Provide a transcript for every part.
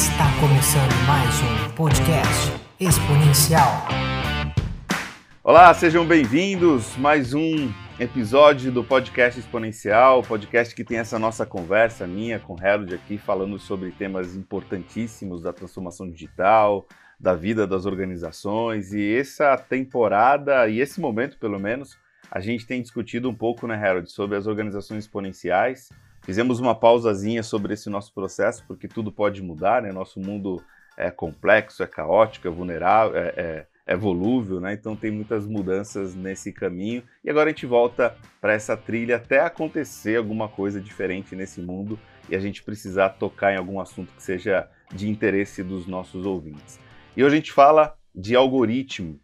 Está começando mais um podcast exponencial. Olá, sejam bem-vindos. Mais um episódio do podcast exponencial, podcast que tem essa nossa conversa minha com Harold aqui falando sobre temas importantíssimos da transformação digital, da vida das organizações e essa temporada e esse momento, pelo menos, a gente tem discutido um pouco, né, Harold, sobre as organizações exponenciais. Fizemos uma pausazinha sobre esse nosso processo, porque tudo pode mudar, né? Nosso mundo é complexo, é caótico, é vulnerável, é, é, é volúvel, né? Então tem muitas mudanças nesse caminho. E agora a gente volta para essa trilha até acontecer alguma coisa diferente nesse mundo e a gente precisar tocar em algum assunto que seja de interesse dos nossos ouvintes. E hoje a gente fala de algoritmo,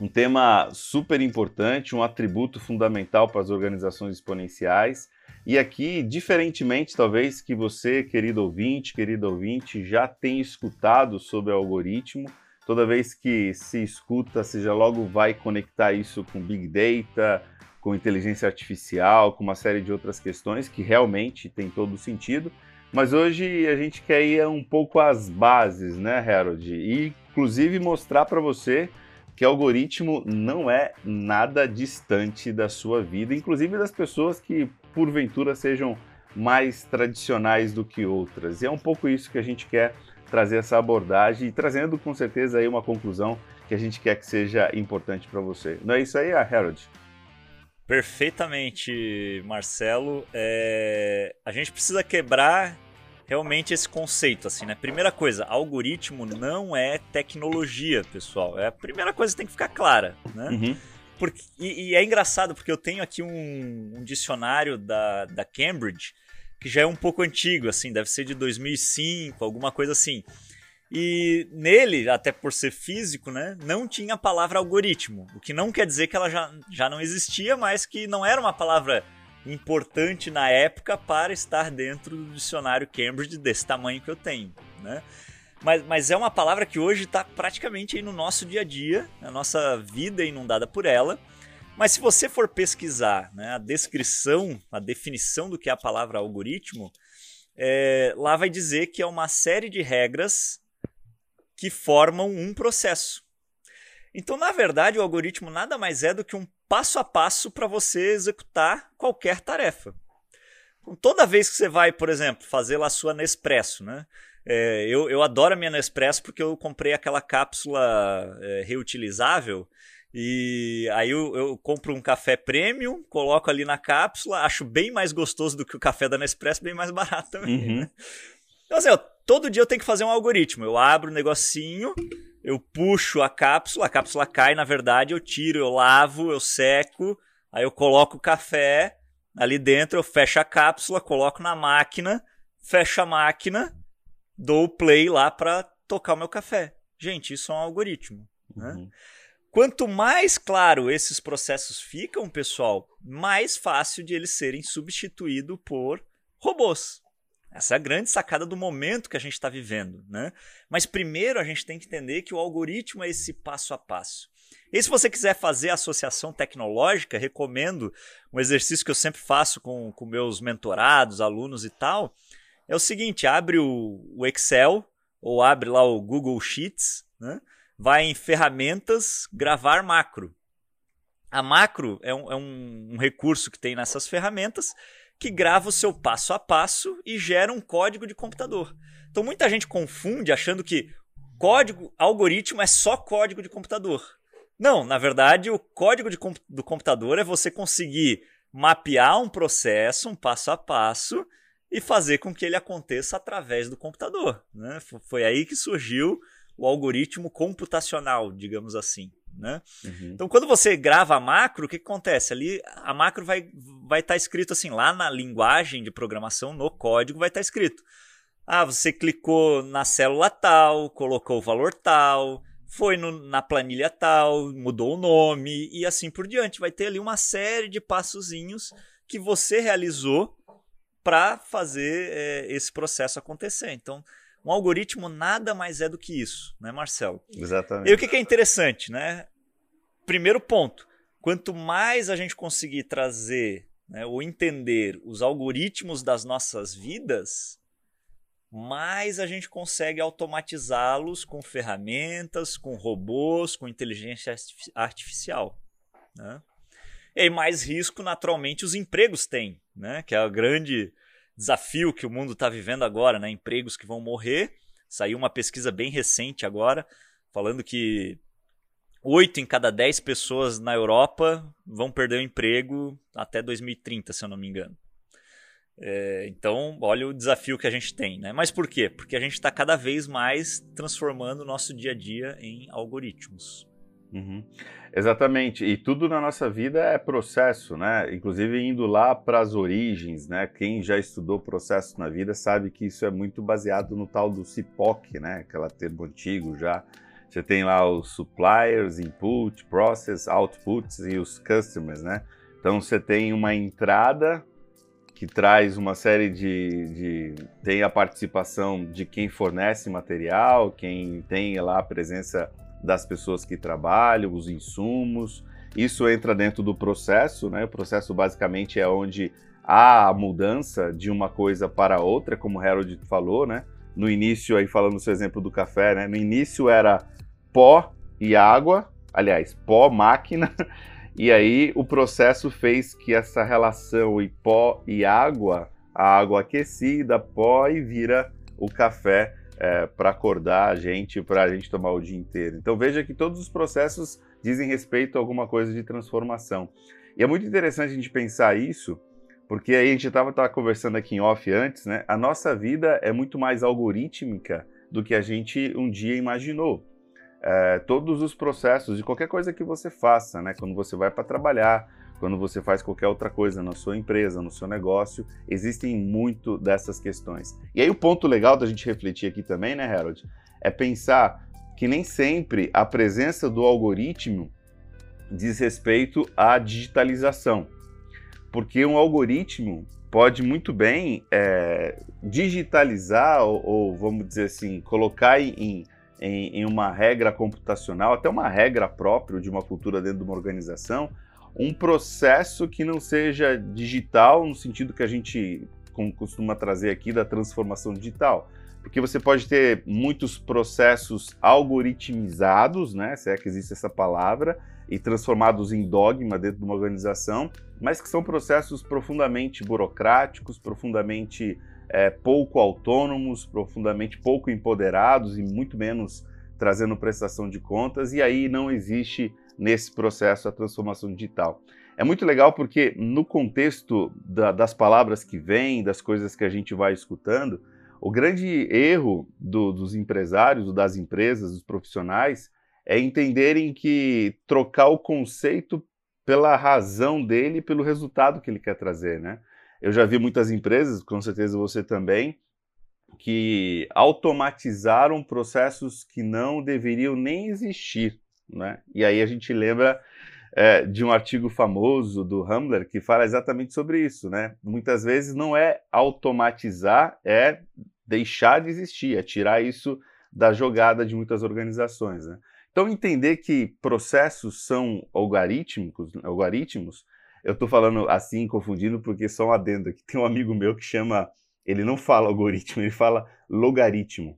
um tema super importante, um atributo fundamental para as organizações exponenciais. E aqui, diferentemente talvez que você, querido ouvinte, querido ouvinte, já tenha escutado sobre o algoritmo, toda vez que se escuta, você já logo vai conectar isso com Big Data, com inteligência artificial, com uma série de outras questões que realmente tem todo sentido. Mas hoje a gente quer ir um pouco às bases, né, Harold? E inclusive mostrar para você que algoritmo não é nada distante da sua vida, inclusive das pessoas que porventura sejam mais tradicionais do que outras. E é um pouco isso que a gente quer trazer essa abordagem e trazendo com certeza aí uma conclusão que a gente quer que seja importante para você. Não é isso aí, Harold? Perfeitamente, Marcelo. É... A gente precisa quebrar realmente esse conceito, assim, né? Primeira coisa, algoritmo não é tecnologia, pessoal. É a primeira coisa que tem que ficar clara, né? Uhum. Porque, e, e, é engraçado porque eu tenho aqui um, um, dicionário da, da Cambridge que já é um pouco antigo, assim, deve ser de 2005, alguma coisa assim. E nele, até por ser físico, né, não tinha a palavra algoritmo, o que não quer dizer que ela já, já não existia, mas que não era uma palavra importante na época para estar dentro do dicionário Cambridge desse tamanho que eu tenho, né? Mas, mas é uma palavra que hoje está praticamente aí no nosso dia a dia, a nossa vida é inundada por ela. Mas se você for pesquisar né, a descrição, a definição do que é a palavra algoritmo, é, lá vai dizer que é uma série de regras que formam um processo. Então, na verdade, o algoritmo nada mais é do que um passo a passo para você executar qualquer tarefa. Então, toda vez que você vai, por exemplo, fazer lá a sua Nespresso, né? É, eu, eu adoro a minha Nespresso porque eu comprei aquela cápsula é, reutilizável e aí eu, eu, compro um café premium, coloco ali na cápsula, acho bem mais gostoso do que o café da Nespresso, bem mais barato também. Uhum. Né? Então assim, ó, todo dia eu tenho que fazer um algoritmo. Eu abro o um negocinho, eu puxo a cápsula, a cápsula cai, na verdade, eu tiro, eu lavo, eu seco, aí eu coloco o café ali dentro, eu fecho a cápsula, coloco na máquina, fecho a máquina, dou o play lá para tocar o meu café. Gente, isso é um algoritmo. Né? Uhum. Quanto mais claro esses processos ficam, pessoal, mais fácil de eles serem substituídos por robôs. Essa é a grande sacada do momento que a gente está vivendo. Né? Mas primeiro a gente tem que entender que o algoritmo é esse passo a passo. E se você quiser fazer associação tecnológica, recomendo um exercício que eu sempre faço com, com meus mentorados, alunos e tal. É o seguinte: abre o, o Excel ou abre lá o Google Sheets, né? vai em ferramentas, gravar macro. A macro é um, é um recurso que tem nessas ferramentas que grava o seu passo a passo e gera um código de computador. Então muita gente confunde achando que código, algoritmo é só código de computador. Não, na verdade, o código de, do computador é você conseguir mapear um processo, um passo a passo, e fazer com que ele aconteça através do computador. Né? Foi aí que surgiu o algoritmo computacional, digamos assim. Né? Uhum. Então, quando você grava a macro, o que, que acontece? Ali a macro vai estar vai tá escrito assim, lá na linguagem de programação, no código, vai estar tá escrito. Ah, você clicou na célula tal, colocou o valor tal, foi no, na planilha tal, mudou o nome e assim por diante. Vai ter ali uma série de passozinhos que você realizou para fazer é, esse processo acontecer. Então, um algoritmo nada mais é do que isso, né, Marcelo? Exatamente. E o que, que é interessante, né? Primeiro ponto, quanto mais a gente conseguir trazer né, ou entender os algoritmos das nossas vidas, mais a gente consegue automatizá-los com ferramentas, com robôs, com inteligência artificial. Né? E mais risco, naturalmente, os empregos têm, né? que é o grande desafio que o mundo está vivendo agora, né? empregos que vão morrer. Saiu uma pesquisa bem recente agora, falando que 8 em cada 10 pessoas na Europa vão perder o emprego até 2030, se eu não me engano. É, então, olha o desafio que a gente tem, né? Mas por quê? Porque a gente está cada vez mais transformando o nosso dia a dia em algoritmos. Uhum. Exatamente, e tudo na nossa vida é processo, né? Inclusive indo lá para as origens, né? Quem já estudou processo na vida sabe que isso é muito baseado no tal do CIPOC, né? Aquela termo antigo já. Você tem lá os suppliers, input, process, outputs e os customers, né? Então você tem uma entrada que traz uma série de, de, tem a participação de quem fornece material, quem tem lá a presença das pessoas que trabalham, os insumos. Isso entra dentro do processo, né? O processo basicamente é onde há a mudança de uma coisa para outra, como Harold falou, né? No início, aí falando seu exemplo do café, né? No início era pó e água, aliás, pó, máquina, E aí o processo fez que essa relação em pó e água, a água aquecida, pó e vira o café é, para acordar a gente, para a gente tomar o dia inteiro. Então veja que todos os processos dizem respeito a alguma coisa de transformação. E é muito interessante a gente pensar isso, porque aí a gente estava conversando aqui em off antes, né? A nossa vida é muito mais algorítmica do que a gente um dia imaginou é, todos os processos de qualquer coisa que você faça, né? Quando você vai para trabalhar, quando você faz qualquer outra coisa na sua empresa, no seu negócio, existem muito dessas questões. E aí o ponto legal da gente refletir aqui também, né, Harold, é pensar que nem sempre a presença do algoritmo diz respeito à digitalização, porque um algoritmo pode muito bem é, digitalizar ou, ou, vamos dizer assim, colocar em em, em uma regra computacional, até uma regra própria de uma cultura dentro de uma organização, um processo que não seja digital, no sentido que a gente costuma trazer aqui da transformação digital. Porque você pode ter muitos processos algoritmizados, né, se é que existe essa palavra, e transformados em dogma dentro de uma organização, mas que são processos profundamente burocráticos, profundamente é, pouco autônomos, profundamente pouco empoderados e muito menos trazendo prestação de contas, e aí não existe nesse processo a transformação digital. É muito legal porque, no contexto da, das palavras que vêm, das coisas que a gente vai escutando, o grande erro do, dos empresários, das empresas, dos profissionais, é entenderem que trocar o conceito pela razão dele, pelo resultado que ele quer trazer, né? Eu já vi muitas empresas, com certeza você também, que automatizaram processos que não deveriam nem existir. Né? E aí a gente lembra é, de um artigo famoso do Humbler que fala exatamente sobre isso. Né? Muitas vezes não é automatizar, é deixar de existir, é tirar isso da jogada de muitas organizações. Né? Então, entender que processos são algorítmicos, algoritmos eu estou falando assim, confundindo, porque só um adendo aqui. Tem um amigo meu que chama. Ele não fala algoritmo, ele fala logaritmo.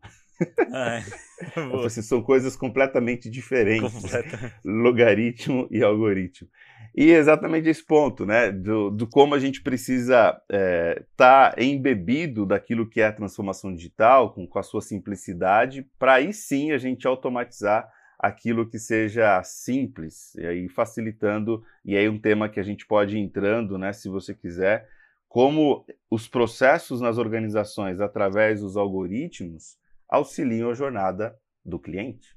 Ah, é. assim, são coisas completamente diferentes. Completa. Logaritmo e algoritmo. E exatamente esse ponto, né? Do, do como a gente precisa estar é, tá embebido daquilo que é a transformação digital, com, com a sua simplicidade, para aí sim a gente automatizar aquilo que seja simples, e aí facilitando, e aí um tema que a gente pode ir entrando, né, se você quiser, como os processos nas organizações através dos algoritmos auxiliam a jornada do cliente.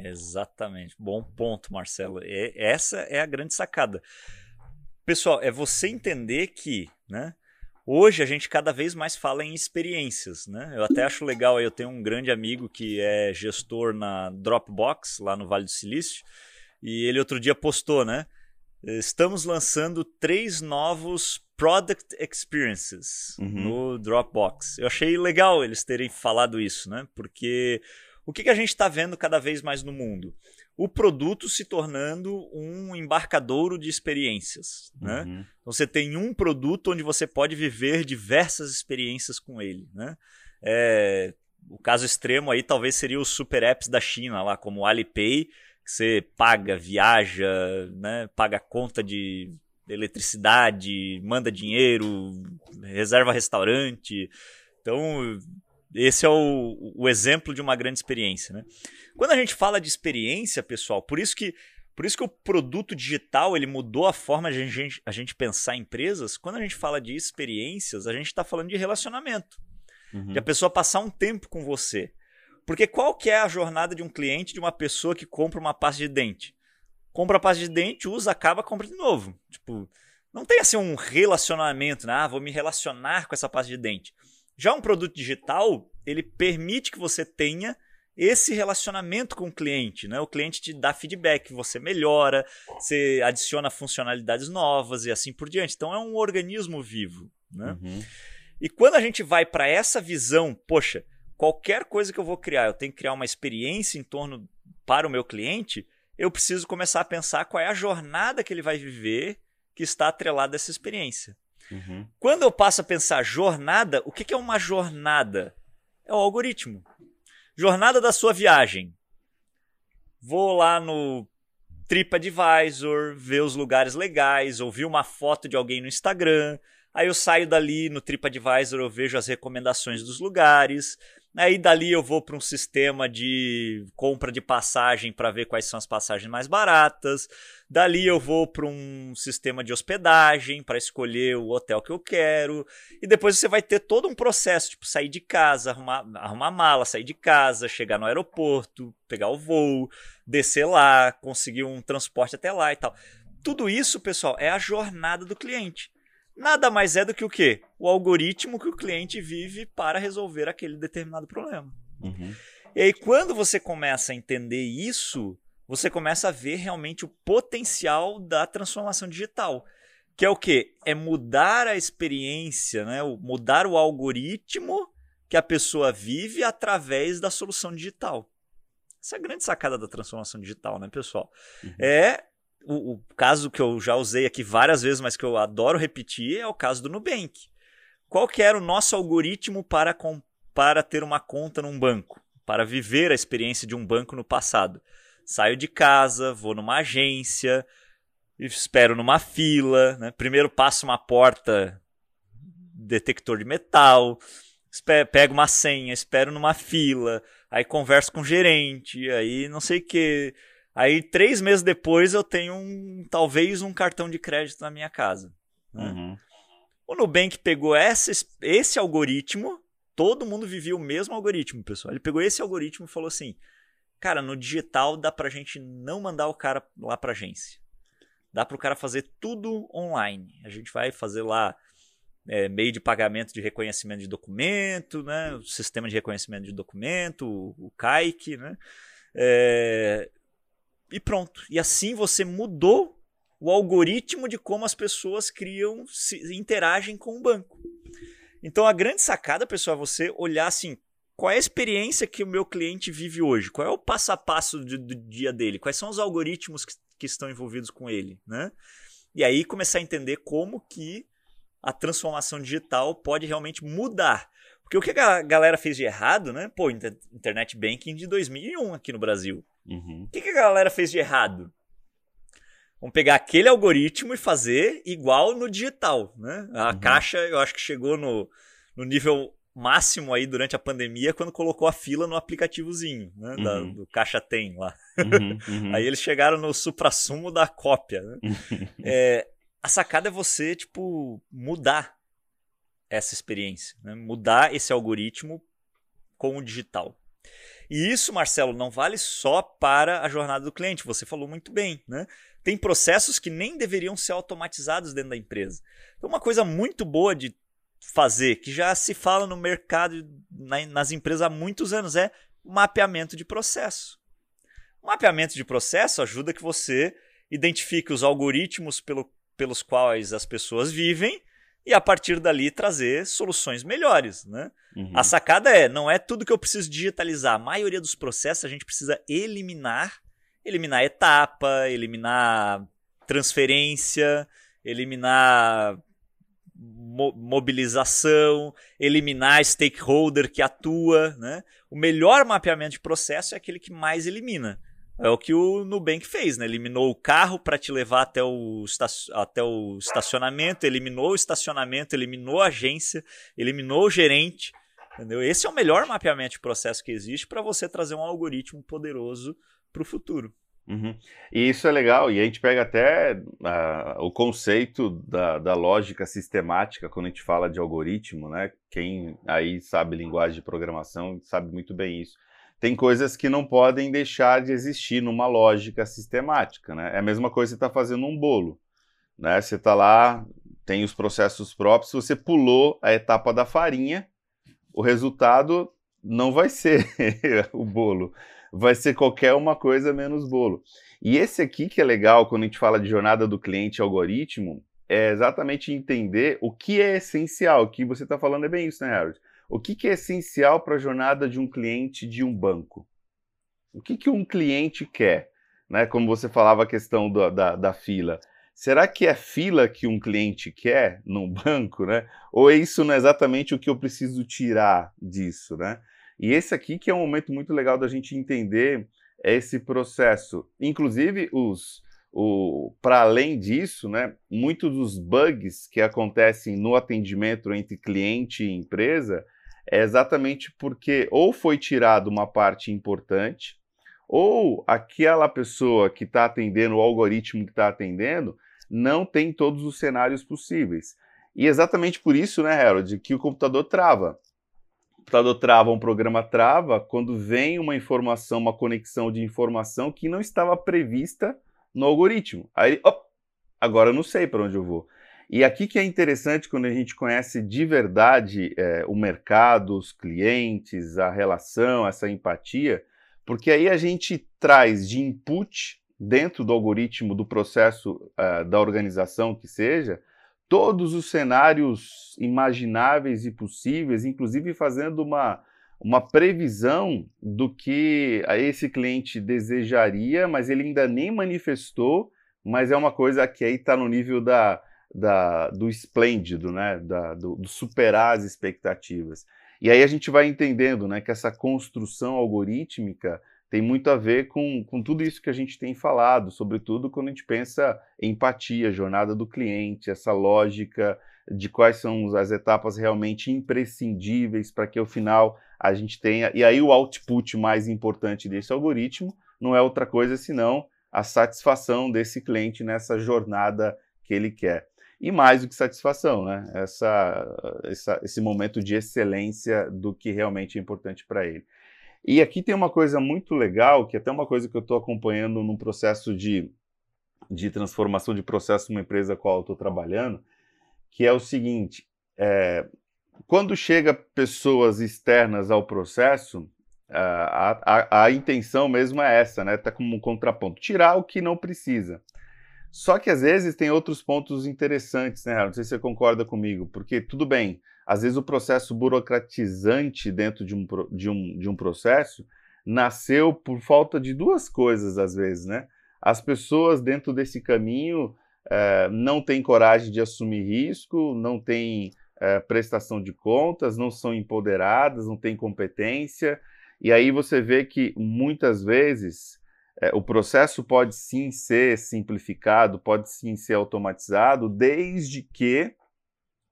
Exatamente. Bom ponto, Marcelo. E essa é a grande sacada. Pessoal, é você entender que, né, Hoje a gente cada vez mais fala em experiências, né? Eu até acho legal, eu tenho um grande amigo que é gestor na Dropbox, lá no Vale do Silício, e ele outro dia postou, né? Estamos lançando três novos Product Experiences uhum. no Dropbox. Eu achei legal eles terem falado isso, né? Porque o que, que a gente está vendo cada vez mais no mundo? o produto se tornando um embarcadouro de experiências. Né? Uhum. Então você tem um produto onde você pode viver diversas experiências com ele. Né? É, o caso extremo aí talvez seria os super apps da China, lá como o Alipay, que você paga, viaja, né, paga conta de eletricidade, manda dinheiro, reserva restaurante. Então, esse é o, o exemplo de uma grande experiência. Né? Quando a gente fala de experiência, pessoal, por isso que por isso que o produto digital ele mudou a forma de a gente, a gente pensar em empresas. Quando a gente fala de experiências, a gente está falando de relacionamento. Uhum. De a pessoa passar um tempo com você. Porque qual que é a jornada de um cliente, de uma pessoa que compra uma pasta de dente? Compra a pasta de dente, usa, acaba, compra de novo. Tipo, não tem assim um relacionamento, né? Ah, vou me relacionar com essa pasta de dente. Já um produto digital, ele permite que você tenha esse relacionamento com o cliente, né? O cliente te dá feedback, você melhora, você adiciona funcionalidades novas e assim por diante. Então é um organismo vivo, né? Uhum. E quando a gente vai para essa visão, poxa, qualquer coisa que eu vou criar, eu tenho que criar uma experiência em torno para o meu cliente, eu preciso começar a pensar qual é a jornada que ele vai viver que está atrelada a essa experiência. Uhum. Quando eu passo a pensar jornada, o que é uma jornada? É o algoritmo. Jornada da sua viagem. Vou lá no TripAdvisor, ver os lugares legais, ouvir uma foto de alguém no Instagram. Aí eu saio dali no TripAdvisor, eu vejo as recomendações dos lugares. Aí dali eu vou para um sistema de compra de passagem para ver quais são as passagens mais baratas. Dali eu vou para um sistema de hospedagem para escolher o hotel que eu quero. E depois você vai ter todo um processo, tipo sair de casa, arrumar, arrumar mala, sair de casa, chegar no aeroporto, pegar o voo, descer lá, conseguir um transporte até lá e tal. Tudo isso, pessoal, é a jornada do cliente nada mais é do que o quê? O algoritmo que o cliente vive para resolver aquele determinado problema. Uhum. E aí, quando você começa a entender isso, você começa a ver realmente o potencial da transformação digital. Que é o quê? É mudar a experiência, né? mudar o algoritmo que a pessoa vive através da solução digital. Essa é a grande sacada da transformação digital, né, pessoal? Uhum. É o, o, caso que eu já usei aqui várias vezes, mas que eu adoro repetir, é o caso do Nubank. Qual que era o nosso algoritmo para, com, para ter uma conta num banco? Para viver a experiência de um banco no passado? Saio de casa, vou numa agência, espero numa fila, né? primeiro passo uma porta detector de metal, pego uma senha, espero numa fila, aí converso com o gerente, aí não sei o que Aí, três meses depois, eu tenho um, talvez um cartão de crédito na minha casa. Né? Uhum. O Nubank pegou essa, esse algoritmo, todo mundo vivia o mesmo algoritmo, pessoal. Ele pegou esse algoritmo e falou assim: cara, no digital dá pra gente não mandar o cara lá pra agência. Dá pro cara fazer tudo online. A gente vai fazer lá é, meio de pagamento de reconhecimento de documento, né? O sistema de reconhecimento de documento, o, o CAIC, né? É, e pronto. E assim você mudou o algoritmo de como as pessoas criam, se, interagem com o banco. Então a grande sacada, pessoal, é você olhar assim, qual é a experiência que o meu cliente vive hoje? Qual é o passo a passo do, do dia dele? Quais são os algoritmos que, que, estão envolvidos com ele, né? E aí começar a entender como que a transformação digital pode realmente mudar. Porque o que a galera fez de errado, né? Pô, internet banking de 2001 aqui no Brasil. Uhum. O que, que a galera fez de errado? Vamos pegar aquele algoritmo e fazer igual no digital, né? A uhum. Caixa, eu acho que chegou no, no nível máximo aí durante a pandemia quando colocou a fila no aplicativozinho, né? Uhum. Da, do Caixa Tem lá. Uhum, uhum. aí eles chegaram no supra-sumo da cópia, né? é, a sacada é você, tipo, mudar essa experiência, né? mudar esse algoritmo com o digital. E isso, Marcelo, não vale só para a jornada do cliente. Você falou muito bem, né? Tem processos que nem deveriam ser automatizados dentro da empresa. Então, uma coisa muito boa de fazer, que já se fala no mercado, nas empresas há muitos anos, é mapeamento de processo. O mapeamento de processo ajuda que você identifique os algoritmos pelo, pelos quais as pessoas vivem e a partir dali trazer soluções melhores, né? Uhum. A sacada é, não é tudo que eu preciso digitalizar. A maioria dos processos a gente precisa eliminar, eliminar etapa, eliminar transferência, eliminar mo mobilização, eliminar stakeholder que atua. Né? O melhor mapeamento de processo é aquele que mais elimina. É o que o Nubank fez, né? Eliminou o carro para te levar até o, até o estacionamento, eliminou o estacionamento, eliminou a agência, eliminou o gerente. Entendeu? Esse é o melhor mapeamento de processo que existe para você trazer um algoritmo poderoso para o futuro. Uhum. E isso é legal, e a gente pega até uh, o conceito da, da, lógica sistemática quando a gente fala de algoritmo, né? Quem aí sabe linguagem de programação sabe muito bem isso. Tem coisas que não podem deixar de existir numa lógica sistemática, né? É a mesma coisa que você está fazendo um bolo, né? Você está lá, tem os processos próprios, você pulou a etapa da farinha, o resultado não vai ser o bolo vai ser qualquer uma coisa menos bolo. E esse aqui que é legal quando a gente fala de jornada do cliente algoritmo, é exatamente entender o que é essencial. O que você está falando é bem isso, né, Harold? O que, que é essencial para a jornada de um cliente de um banco? O que, que um cliente quer? Né? Como você falava a questão da, da, fila. Será que é fila que um cliente quer num banco, né? Ou isso não é exatamente o que eu preciso tirar disso, né? E esse aqui que é um momento muito legal da gente entender esse processo. Inclusive, os, para além disso, né, muitos dos bugs que acontecem no atendimento entre cliente e empresa é exatamente porque ou foi tirado uma parte importante, ou aquela pessoa que está atendendo, o algoritmo que está atendendo, não tem todos os cenários possíveis. E exatamente por isso, né, Harold, que o computador trava computador trava, um programa trava quando vem uma informação, uma conexão de informação que não estava prevista no algoritmo. Aí, op, agora eu não sei para onde eu vou. E aqui que é interessante quando a gente conhece de verdade é, o mercado, os clientes, a relação, essa empatia, porque aí a gente traz de input dentro do algoritmo, do processo uh, da organização que seja, todos os cenários imagináveis e possíveis, inclusive fazendo uma, uma previsão do que esse cliente desejaria, mas ele ainda nem manifestou, mas é uma coisa que aí está no nível da, da, do esplêndido, né? Da, do, do, superar as expectativas. E aí a gente vai entendendo né, que essa construção algorítmica tem muito a ver com, com tudo isso que a gente tem falado, sobretudo quando a gente pensa em empatia, jornada do cliente, essa lógica de quais são as etapas realmente imprescindíveis para que ao final a gente tenha. E aí o output mais importante desse algoritmo não é outra coisa senão a satisfação desse cliente nessa jornada que ele quer. E mais do que satisfação, né? Essa, essa, esse momento de excelência do que realmente é importante para ele. E aqui tem uma coisa muito legal, que é até uma coisa que eu estou acompanhando num processo de, de transformação de processo numa empresa com a qual eu estou trabalhando, que é o seguinte: é, quando chega pessoas externas ao processo, a, a, a, intenção mesmo é essa, né? Tá como um contraponto, tirar o que não precisa. Só que às vezes tem outros pontos interessantes, né, Não sei se você concorda comigo, porque tudo bem, às vezes o processo burocratizante dentro de um, de um, de um processo nasceu por falta de duas coisas, às vezes, né? As pessoas dentro desse caminho é, não têm coragem de assumir risco, não têm é, prestação de contas, não são empoderadas, não têm competência, e aí você vê que muitas vezes é, o processo pode sim ser simplificado, pode sim ser automatizado, desde que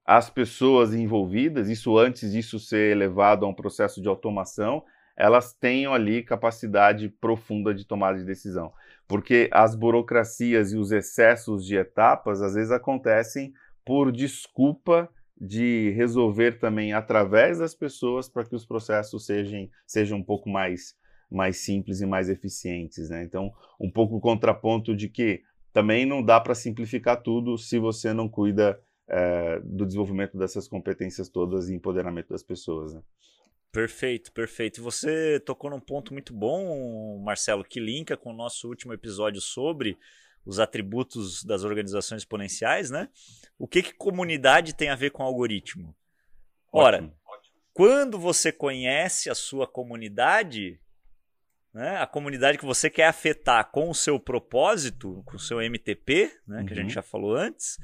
as pessoas envolvidas, isso antes disso ser elevado a um processo de automação, elas tenham ali capacidade profunda de tomada de decisão. Porque as burocracias e os excessos de etapas às vezes acontecem por desculpa de resolver também através das pessoas para que os processos sejam, sejam um pouco mais, mais simples e mais eficientes. Né? Então, um pouco o contraponto de que também não dá para simplificar tudo se você não cuida é, do desenvolvimento dessas competências todas e empoderamento das pessoas. Né? Perfeito, perfeito. Você tocou num ponto muito bom, Marcelo, que linka com o nosso último episódio sobre os atributos das organizações exponenciais, né? O que, que comunidade tem a ver com algoritmo? Ora, ótimo, ótimo. quando você conhece a sua comunidade, né, a comunidade que você quer afetar com o seu propósito, com o seu MTP, né, uhum. que a gente uhum. já falou antes,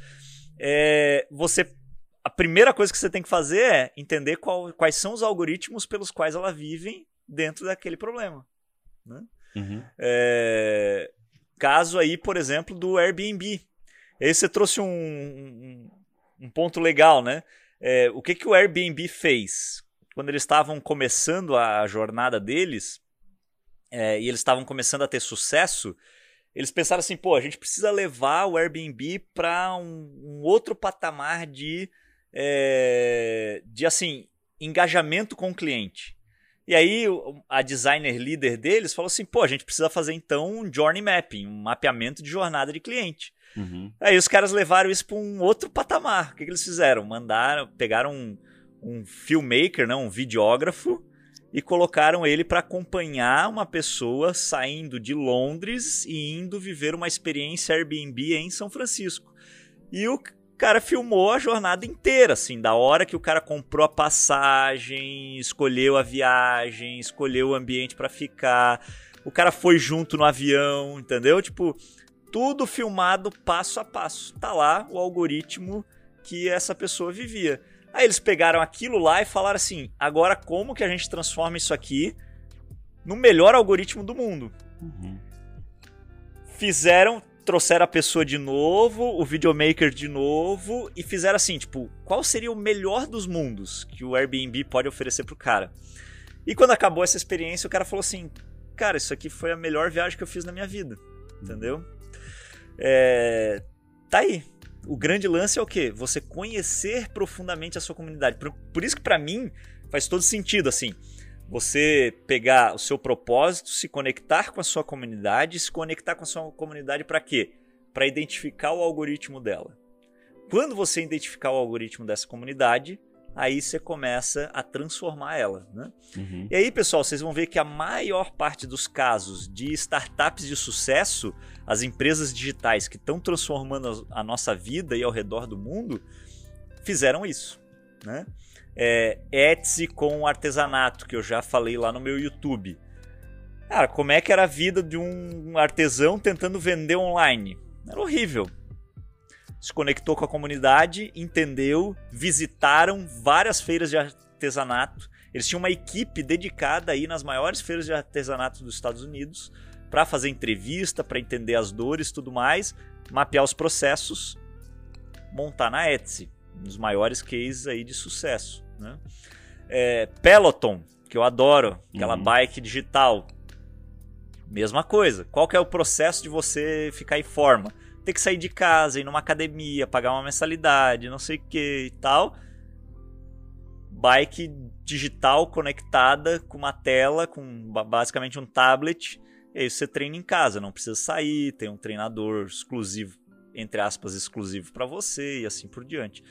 é, você a primeira coisa que você tem que fazer é entender qual, quais são os algoritmos pelos quais ela vivem dentro daquele problema. Né? Uhum. É, caso aí, por exemplo, do Airbnb. Aí você trouxe um, um, um ponto legal, né? É, o que, que o Airbnb fez? Quando eles estavam começando a jornada deles, é, e eles estavam começando a ter sucesso, eles pensaram assim, pô, a gente precisa levar o Airbnb para um, um, outro patamar de, é, de assim, engajamento com o cliente. E aí a designer líder deles falou assim, pô, a gente precisa fazer então um journey mapping, um mapeamento de jornada de cliente. Uhum. Aí os caras levaram isso para um outro patamar. O que, que, eles fizeram? Mandaram, pegaram um, um filmmaker, não, um videógrafo, e colocaram ele para acompanhar uma pessoa saindo de Londres e indo viver uma experiência Airbnb em São Francisco. E o cara filmou a jornada inteira, assim, da hora que o cara comprou a passagem, escolheu a viagem, escolheu o ambiente para ficar, o cara foi junto no avião, entendeu? Tipo, tudo filmado passo a passo. Tá lá o algoritmo que essa pessoa vivia. Aí eles pegaram aquilo lá e falaram assim: agora como que a gente transforma isso aqui no melhor algoritmo do mundo? Uhum. Fizeram, trouxeram a pessoa de novo, o videomaker de novo e fizeram assim, tipo, qual seria o melhor dos mundos que o Airbnb pode oferecer pro cara? E quando acabou essa experiência, o cara falou assim: cara, isso aqui foi a melhor viagem que eu fiz na minha vida, entendeu? É, tá aí, o grande lance é o quê? Você conhecer profundamente a sua comunidade. Por, por isso que para mim faz todo sentido assim. Você pegar o seu propósito, se conectar com a sua comunidade, se conectar com a sua comunidade para quê? Para identificar o algoritmo dela. Quando você identificar o algoritmo dessa comunidade, aí você começa a transformar ela. Né? Uhum. E aí, pessoal, vocês vão ver que a maior parte dos casos de startups de sucesso, as empresas digitais que estão transformando a nossa vida e ao redor do mundo, fizeram isso. Né? É, Etsy com artesanato, que eu já falei lá no meu YouTube. Cara, como é que era a vida de um artesão tentando vender online? Era horrível se conectou com a comunidade, entendeu, visitaram várias feiras de artesanato. Eles tinham uma equipe dedicada aí nas maiores feiras de artesanato dos Estados Unidos para fazer entrevista, para entender as dores, tudo mais, mapear os processos, montar na Etsy, um dos maiores cases aí de sucesso. Né? É, Peloton, que eu adoro, aquela uhum. bike digital, mesma coisa. Qual que é o processo de você ficar em forma? Ter que sair de casa, ir numa academia, pagar uma mensalidade, não sei o que e tal. Bike digital conectada com uma tela, com basicamente um tablet. E aí você treina em casa, não precisa sair, tem um treinador exclusivo, entre aspas, exclusivo para você e assim por diante.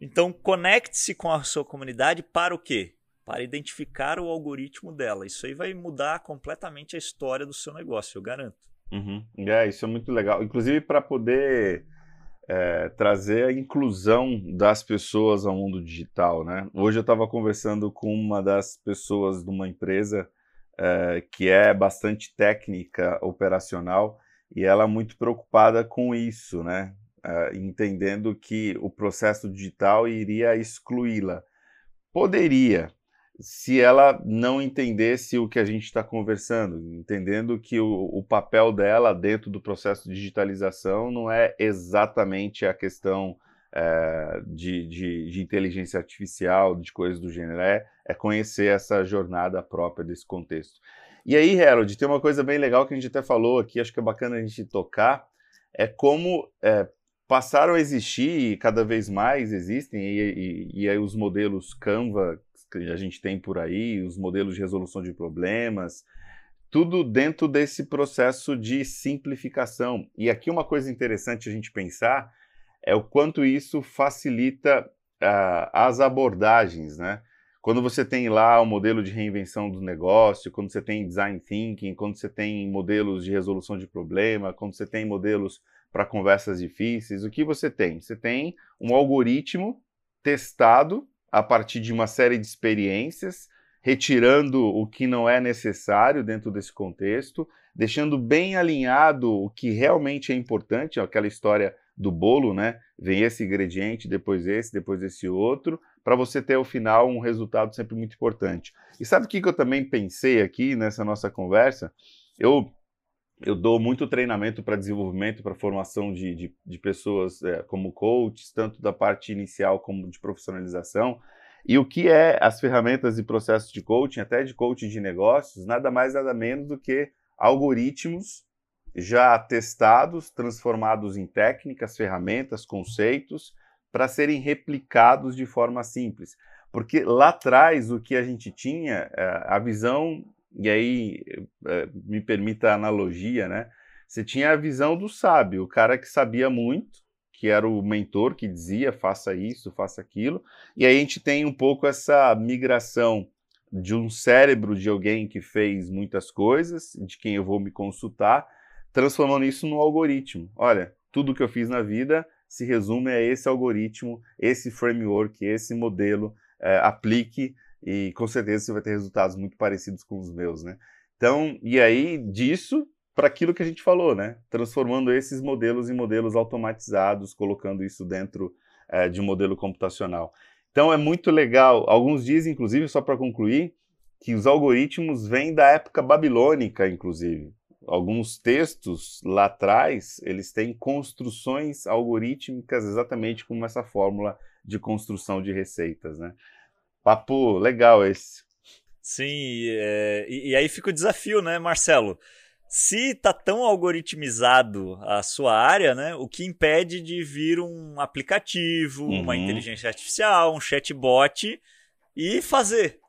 Então, conecte-se com a sua comunidade para o quê? Para identificar o algoritmo dela. Isso aí vai mudar completamente a história do seu negócio, eu garanto. Uhum. É, isso é muito legal. Inclusive para poder é, trazer a inclusão das pessoas ao mundo digital, né? Hoje eu estava conversando com uma das pessoas de uma empresa é, que é bastante técnica, operacional, e ela é muito preocupada com isso, né? É, entendendo que o processo digital iria excluí-la. Poderia, se ela não entendesse o que a gente está conversando, entendendo que o, o, papel dela dentro do processo de digitalização não é exatamente a questão é, de, de, de, inteligência artificial, de coisas do gênero, é, é, conhecer essa jornada própria desse contexto. E aí, Harold, tem uma coisa bem legal que a gente até falou aqui, acho que é bacana a gente tocar, é como é, passaram a existir e cada vez mais existem, e, e, e aí os modelos Canva que a gente tem por aí, os modelos de resolução de problemas, tudo dentro desse processo de simplificação. E aqui uma coisa interessante a gente pensar é o quanto isso facilita uh, as abordagens, né? Quando você tem lá o modelo de reinvenção do negócio, quando você tem design thinking, quando você tem modelos de resolução de problema, quando você tem modelos para conversas difíceis, o que você tem? Você tem um algoritmo testado a partir de uma série de experiências, retirando o que não é necessário dentro desse contexto, deixando bem alinhado o que realmente é importante, aquela história do bolo, né? vem esse ingrediente, depois esse, depois esse outro, para você ter ao final um resultado sempre muito importante. E sabe o que, que eu também pensei aqui nessa nossa conversa? Eu eu dou muito treinamento para desenvolvimento, para formação de, de, de pessoas é, como coaches, tanto da parte inicial como de profissionalização. E o que é as ferramentas e processos de coaching, até de coaching de negócios, nada mais nada menos do que algoritmos já testados, transformados em técnicas, ferramentas, conceitos, para serem replicados de forma simples. Porque lá atrás o que a gente tinha, é, a visão, e aí é, me permita a analogia, né? Você tinha a visão do sábio, o cara que sabia muito, que era o mentor que dizia faça isso, faça aquilo, e aí a gente tem um pouco essa migração de um cérebro de alguém que fez muitas coisas, de quem eu vou me consultar, transformando isso num algoritmo. Olha, tudo que eu fiz na vida se resume a esse algoritmo, esse framework, esse modelo, é, aplique e com certeza você vai ter resultados muito parecidos com os meus, né? Então, e aí disso para aquilo que a gente falou, né? Transformando esses modelos em modelos automatizados, colocando isso dentro é, de um modelo computacional. Então é muito legal. Alguns dizem, inclusive, só para concluir, que os algoritmos vêm da época babilônica, inclusive. Alguns textos lá atrás, eles têm construções algorítmicas exatamente como essa fórmula de construção de receitas, né? Papo legal esse. Sim, é, e, e aí fica o desafio, né, Marcelo? se tá tão algoritmizado a sua área, né, o que impede de vir um aplicativo, uhum. uma inteligência artificial, um chatbot e fazer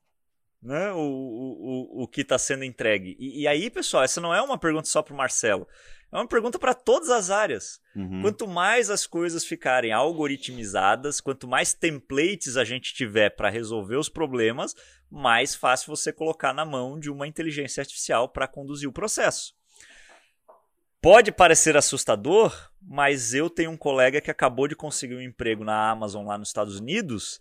né, o, o, o que está sendo entregue. E, e, aí, pessoal, essa não é uma pergunta só para o Marcelo. É uma pergunta para todas as áreas. Uhum. Quanto mais as coisas ficarem algoritmizadas, quanto mais templates a gente tiver para resolver os problemas, mais fácil você colocar na mão de uma inteligência artificial para conduzir o processo. Pode parecer assustador, mas eu tenho um colega que acabou de conseguir um emprego na Amazon lá nos Estados Unidos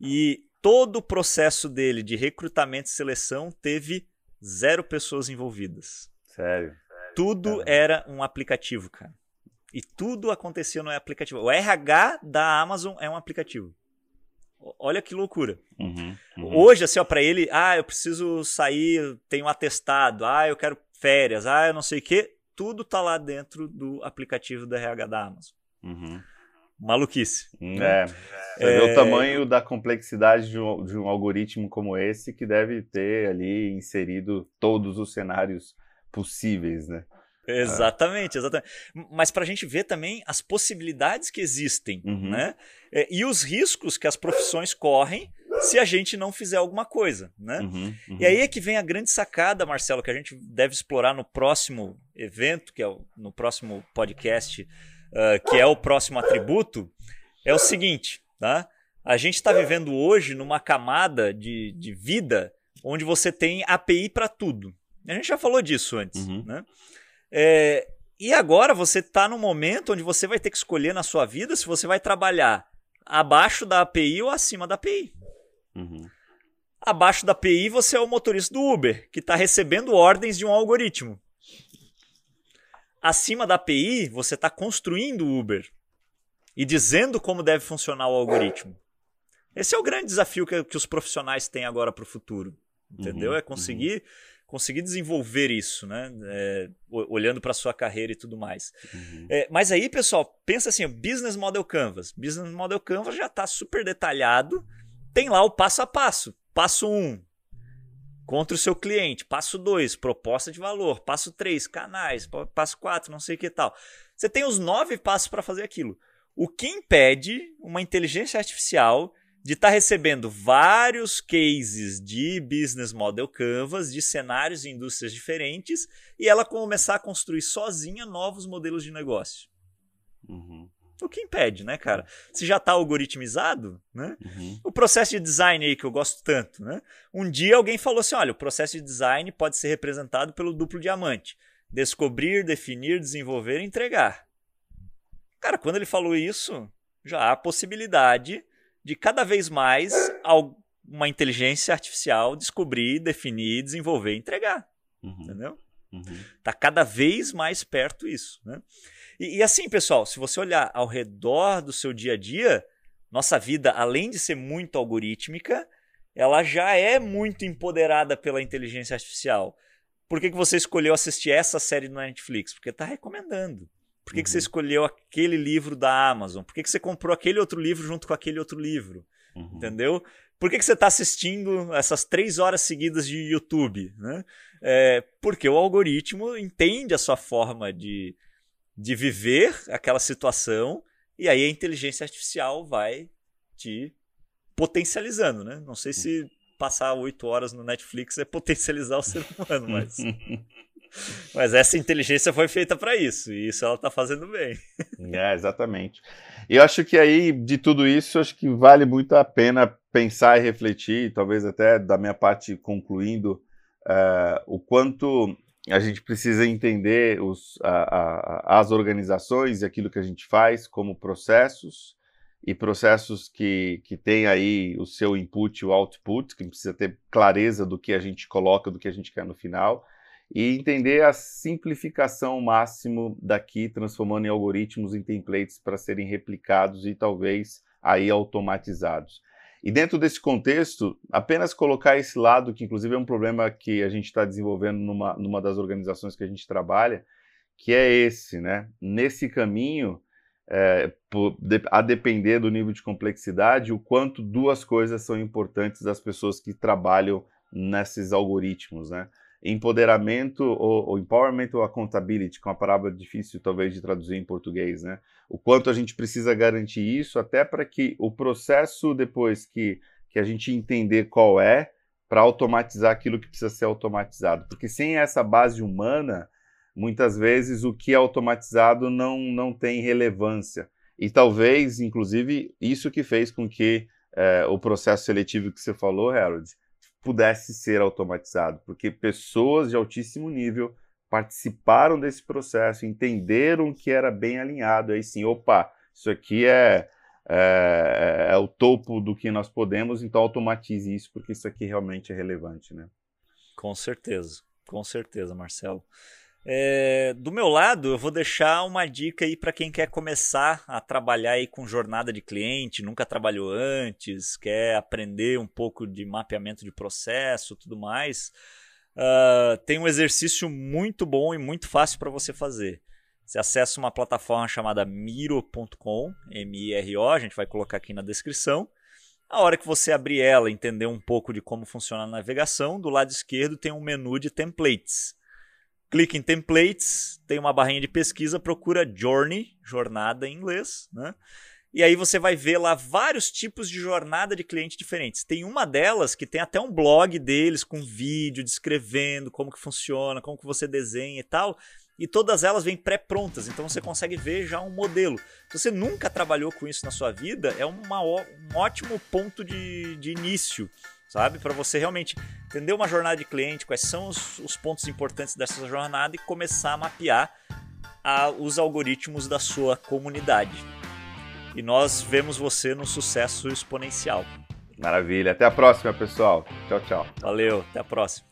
e todo o processo dele de recrutamento e seleção teve zero pessoas envolvidas. Sério? Tudo era um aplicativo, cara. E tudo acontecia no aplicativo. O RH da Amazon é um aplicativo. Olha que loucura. Uhum, uhum. Hoje, assim, ó, pra ele, ah, eu preciso sair, tenho um atestado, ah, eu quero férias, ah, eu não sei o quê. Tudo tá lá dentro do aplicativo da RH da Amazon. Uhum. Maluquice. Né? É. Você é... vê o tamanho da complexidade de um, de um algoritmo como esse que deve ter ali inserido todos os cenários possíveis, né? Exatamente, exatamente. Mas para a gente ver também as possibilidades que existem, uhum. né? É, e os riscos que as profissões correm se a gente não fizer alguma coisa, né? Uhum, uhum. E aí é que vem a grande sacada, Marcelo, que a gente deve explorar no próximo evento, que é o, no próximo podcast, uh, que é o próximo atributo, é o seguinte, tá? A gente está vivendo hoje numa camada de, de vida onde você tem API para tudo. A gente já falou disso antes, uhum. né? É, e agora você está no momento onde você vai ter que escolher na sua vida se você vai trabalhar abaixo da API ou acima da API. Uhum. Abaixo da API você é o motorista do Uber, que está recebendo ordens de um algoritmo. Acima da API você está construindo o Uber e dizendo como deve funcionar o algoritmo. Esse é o grande desafio que, que os profissionais têm agora para o futuro. Entendeu? Uhum, é conseguir uhum conseguir desenvolver isso, né? É, olhando para sua carreira e tudo mais. Uhum. É, mas aí, pessoal, pensa assim: Business Model Canvas. Business Model Canvas já está super detalhado. Tem lá o passo a passo. Passo 1, um, contra o seu cliente. Passo 2, proposta de valor. Passo 3, canais. Passo 4, não sei o que tal. Você tem os nove passos para fazer aquilo. O que impede uma inteligência artificial de estar tá recebendo vários cases de business model canvas de cenários e indústrias diferentes e ela começar a construir sozinha novos modelos de negócio. Uhum. O que impede, né, cara? Se já está algoritmizado, né? Uhum. O processo de design aí que eu gosto tanto, né? Um dia alguém falou assim, olha, o processo de design pode ser representado pelo duplo diamante: descobrir, definir, desenvolver e entregar. Cara, quando ele falou isso, já há a possibilidade de cada vez mais uma inteligência artificial descobrir, definir, desenvolver e entregar. Uhum. Entendeu? Uhum. Tá cada vez mais perto isso. Né? E, e assim, pessoal, se você olhar ao redor do seu dia a dia, nossa vida, além de ser muito algorítmica, ela já é muito empoderada pela inteligência artificial. Por que, que você escolheu assistir essa série no Netflix? Porque está recomendando. Por que, uhum. que você uhum. escolheu aquele livro da Amazon? Por que, que você comprou aquele outro livro junto com aquele outro livro? Uhum. Entendeu? Por que, que você está assistindo essas três horas seguidas de YouTube? Né? É, porque o algoritmo entende a sua forma de, de viver aquela situação e aí a inteligência artificial vai te potencializando, né? Não sei se passar oito horas no Netflix é potencializar o ser humano, mas. mas essa inteligência foi feita para isso, e isso ela está fazendo bem. É, exatamente. E eu acho que aí, de tudo isso, acho que vale muito a pena pensar e refletir, talvez até da minha parte concluindo, uh, o quanto a gente precisa entender os, a, a, as organizações e aquilo que a gente faz como processos, e processos que, que têm aí o seu input e o output, que precisa ter clareza do que a gente coloca, do que a gente quer no final, e entender a simplificação máximo daqui, transformando em algoritmos, em templates para serem replicados e talvez aí automatizados. E dentro desse contexto, apenas colocar esse lado, que inclusive é um problema que a gente está desenvolvendo numa, numa das organizações que a gente trabalha, que é esse, né? Nesse caminho, é, a depender do nível de complexidade, o quanto duas coisas são importantes das pessoas que trabalham nesses algoritmos, né? Empoderamento ou, ou empowerment ou accountability, que é uma palavra difícil talvez de traduzir em português, né? O quanto a gente precisa garantir isso até para que o processo depois que, que a gente entender qual é, para automatizar aquilo que precisa ser automatizado. Porque sem essa base humana, muitas vezes o que é automatizado não, não tem relevância. E talvez, inclusive, isso que fez com que é, o processo seletivo que você falou, Harold, pudesse ser automatizado, porque pessoas de altíssimo nível participaram desse processo, entenderam que era bem alinhado. Aí sim, opa, isso aqui é, é, é, o topo do que nós podemos, então automatize isso, porque isso aqui realmente é relevante, né? Com certeza, com certeza, Marcelo. É, do meu lado, eu vou deixar uma dica aí para quem quer começar a trabalhar aí com jornada de cliente, nunca trabalhou antes, quer aprender um pouco de mapeamento de processo, tudo mais. Uh, tem um exercício muito bom e muito fácil para você fazer. Você acessa uma plataforma chamada miro.com, M-I-R-O, a gente vai colocar aqui na descrição. A hora que você abrir ela, entender um pouco de como funciona a navegação, do lado esquerdo tem um menu de templates clique em templates, tem uma barrinha de pesquisa, procura journey, jornada em inglês, né? E aí você vai ver lá vários tipos de jornada de cliente diferentes. Tem uma delas que tem até um blog deles com vídeo descrevendo como que funciona, como que você desenha e tal. E todas elas vêm pré-prontas, então você consegue ver já um modelo. Se você nunca trabalhou com isso na sua vida, é uma, um ótimo ponto de, de início sabe? Para você realmente entender uma jornada de cliente, quais são os, os pontos importantes dessa jornada e começar a mapear a, os algoritmos da sua comunidade. E nós vemos você no sucesso exponencial. Maravilha. Até a próxima, pessoal. Tchau, tchau. Valeu. Até a próxima.